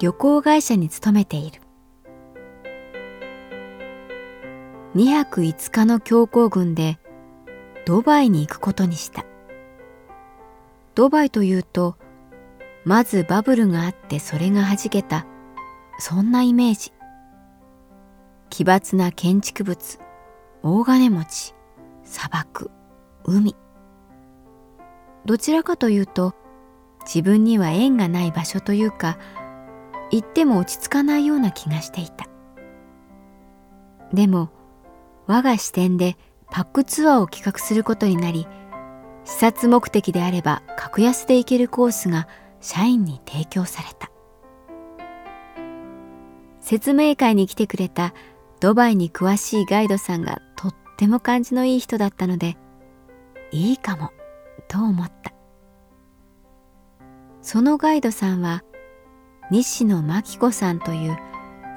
旅行会社に勤めている。2泊5日の強行軍でドバイに行くことにした。ドバイというとまずバブルがあってそれがはじけたそんなイメージ。奇抜な建築物大金持ち砂漠海。どちらかというと自分には縁がない場所というか行っても落ち着かないような気がしていた。でも我が視点でパックツアーを企画することになり視察目的であれば格安で行けるコースが社員に提供された。説明会に来てくれたドバイに詳しいガイドさんがとっても感じのいい人だったのでいいかもと思った。そのガイドさんは西野真紀子さんという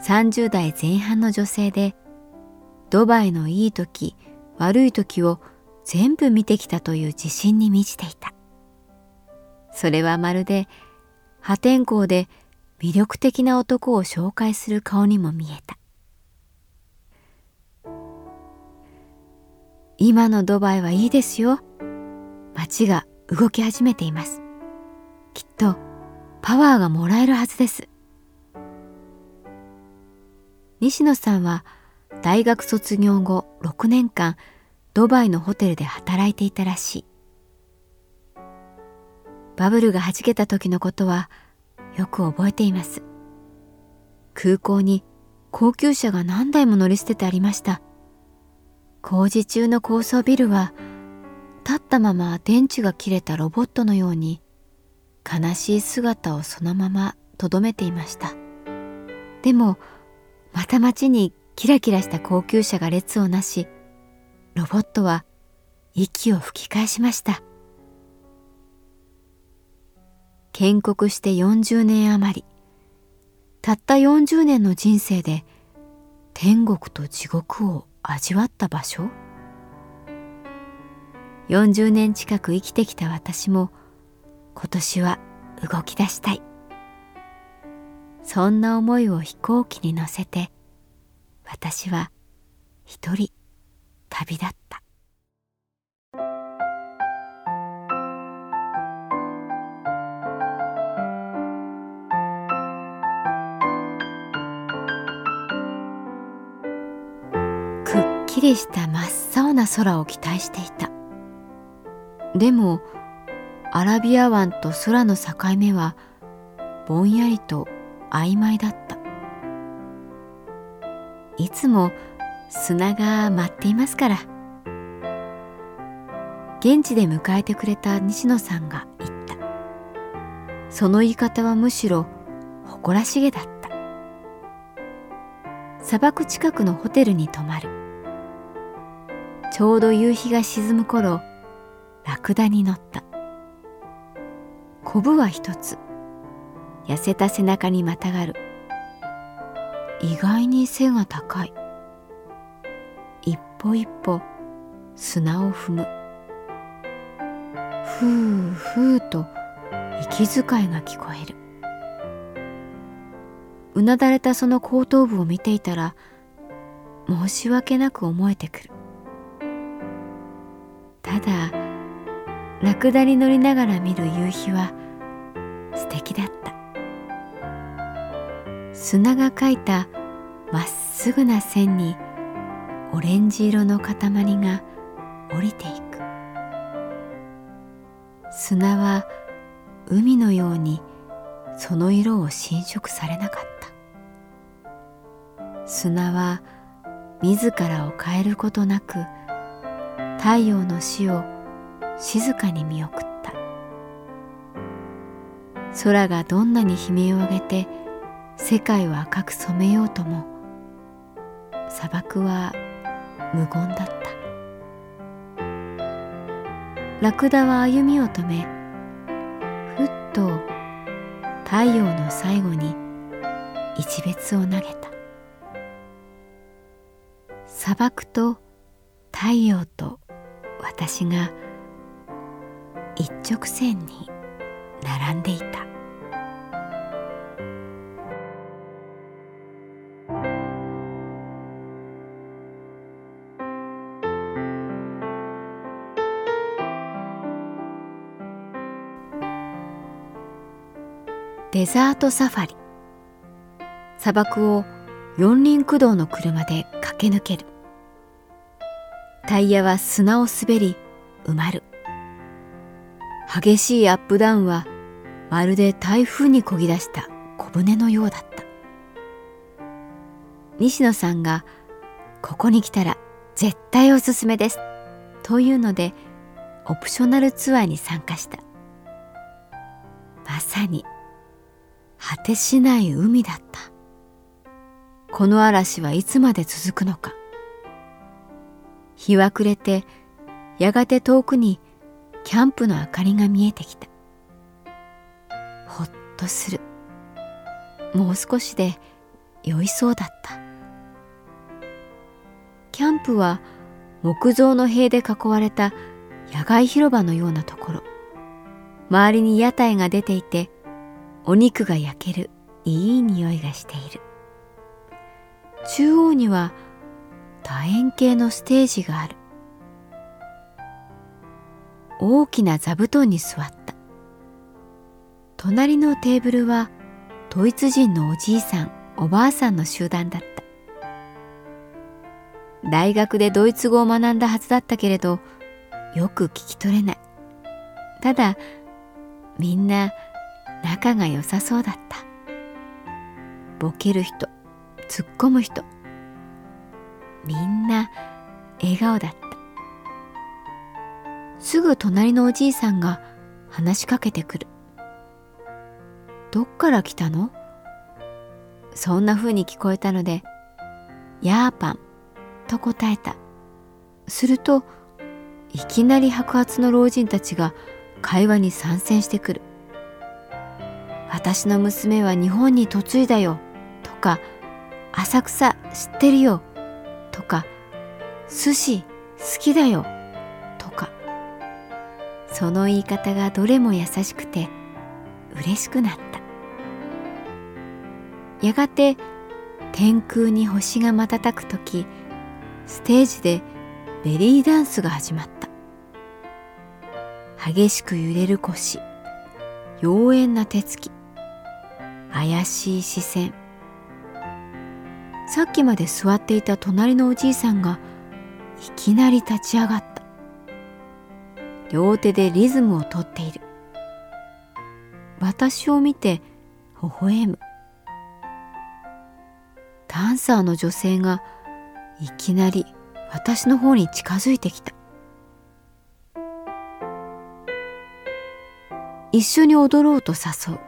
30代前半の女性でドバイのいい時悪い時を全部見てきたという自信に満ちていた。それはまるで破天荒で魅力的な男を紹介する顔にも見えた。今のドバイはいいですよ。街が動き始めています。きっとパワーがもらえるはずです。西野さんは大学卒業後6年間ドバイのホテルで働いていたらしい。バブルがはじけた時のことはよく覚えています。空港に高級車が何台も乗り捨ててありました。工事中の高層ビルは立ったまま電池が切れたロボットのように悲しい姿をそのままとどめていました。でもまた街にキラキラした高級車が列をなしロボットは息を吹き返しました。建国して40年余り。たった40年の人生で天国と地獄を味わった場所？40年近く生きてきた私も今年は動き出したい。そんな思いを飛行機に乗せて私は一人旅立った。くっきりした真っ青な空を期待していた。でもアラビア湾と空の境目はぼんやりと曖昧だった。いつも砂が舞っていますから。現地で迎えてくれた西野さんが言った。その言い方はむしろ誇らしげだった。砂漠近くのホテルに泊まる。ちょうど夕日が沈む頃ラクダに乗った。コブは一つ。痩せた背中にまたがる。意外に背が高い。一歩一歩砂を踏む。ふうふうと息遣いが聞こえる。うなだれたその後頭部を見ていたら申し訳なく思えてくる。ただラクダに乗りながら見る夕日は素敵だった。砂が描いたまっすぐな線にオレンジ色の塊が降りていく。砂は海のようにその色を侵食されなかった。砂は自らを変えることなく太陽の死を静かに見送った。空がどんなに悲鳴を上げて世界を赤く染めようとも砂漠は無言だった。ラクダは歩みを止めふっと太陽の最後に一別を投げた。砂漠と太陽と私が一直線に並んでいた。デザートサファリ。砂漠を四輪駆動の車で駆け抜ける。タイヤは砂を滑り埋まる。激しいアップダウンはまるで台風にこぎ出した小舟のようだった。西野さんが「ここに来たら絶対おすすめです」というのでオプショナルツアーに参加した。まさに果てしない海だった。この嵐はいつまで続くのか。日は暮れてやがて遠くにキャンプの明かりが見えてきた。ほっとする。もう少しで酔いそうだった。キャンプは木造の塀で囲われた野外広場のようなところ。周りに屋台が出ていてお肉が焼けるいい匂いがしている。中央には楕円形のステージがある。大きな座布団に座った。隣のテーブルはドイツ人のおじいさんおばあさんの集団だった。大学でドイツ語を学んだはずだったけれどよく聞き取れない。ただみんな仲が良さそうだった。ボケる人突っ込む人みんな笑顔だった。すぐ隣のおじいさんが話しかけてくる。どっから来たの？そんな風に聞こえたので「ヤーパン」と答えた。するといきなり白髪の老人たちが会話に参戦してくる。私の娘は日本に嫁いだよ」とか「浅草知ってるよ」とか「寿司好きだよ」その言い方がどれも優しくて嬉しくなった。やがて天空に星が瞬く時ステージでベリーダンスが始まった。激しく揺れる腰妖艶な手つき怪しい視線。さっきまで座っていた隣のおじいさんがいきなり立ち上がった。両手でリズムをとっている。私を見て微笑む。ダンサーの女性がいきなり私の方に近づいてきた。一緒に踊ろうと誘う。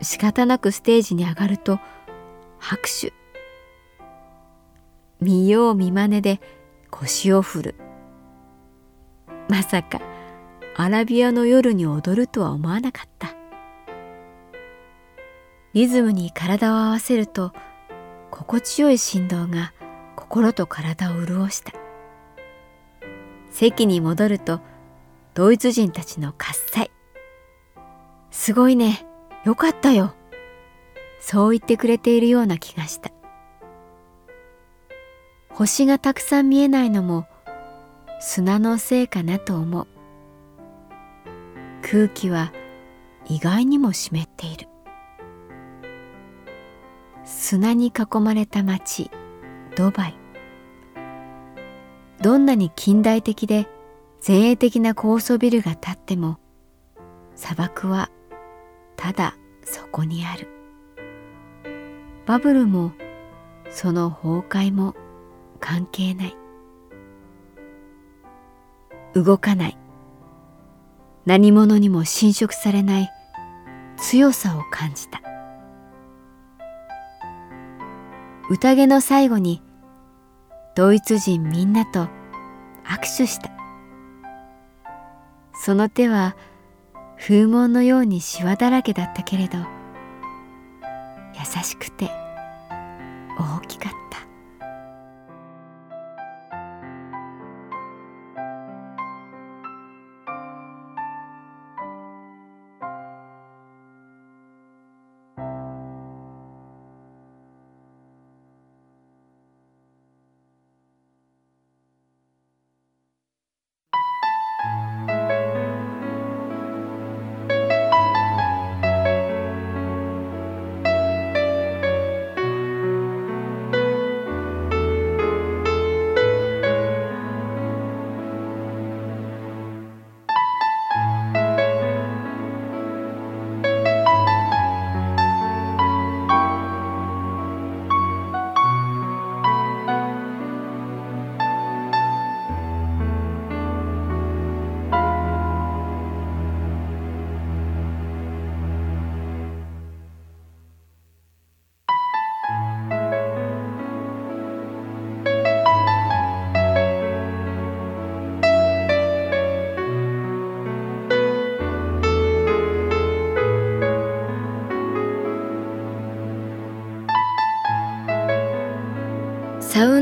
仕方なくステージに上がると拍手。見よう見まねで腰を振る。まさかアラビアの夜に踊るとは思わなかった。リズムに体を合わせると心地よい振動が心と体を潤した。席に戻るとドイツ人たちの喝采。すごいね。よかったよ。そう言ってくれているような気がした。星がたくさん見えないのも砂のせいかなと思う。空気は意外にも湿っている。砂に囲まれた町ドバイどんなに近代的で前衛的な高層ビルが建っても砂漠はただそこにあるバブルもその崩壊も関係ない動かない。何者にも侵食されない。強さを感じた。宴の最後にドイツ人みんなと握手した。その手は風紋のようにシワだらけだったけれど優しくて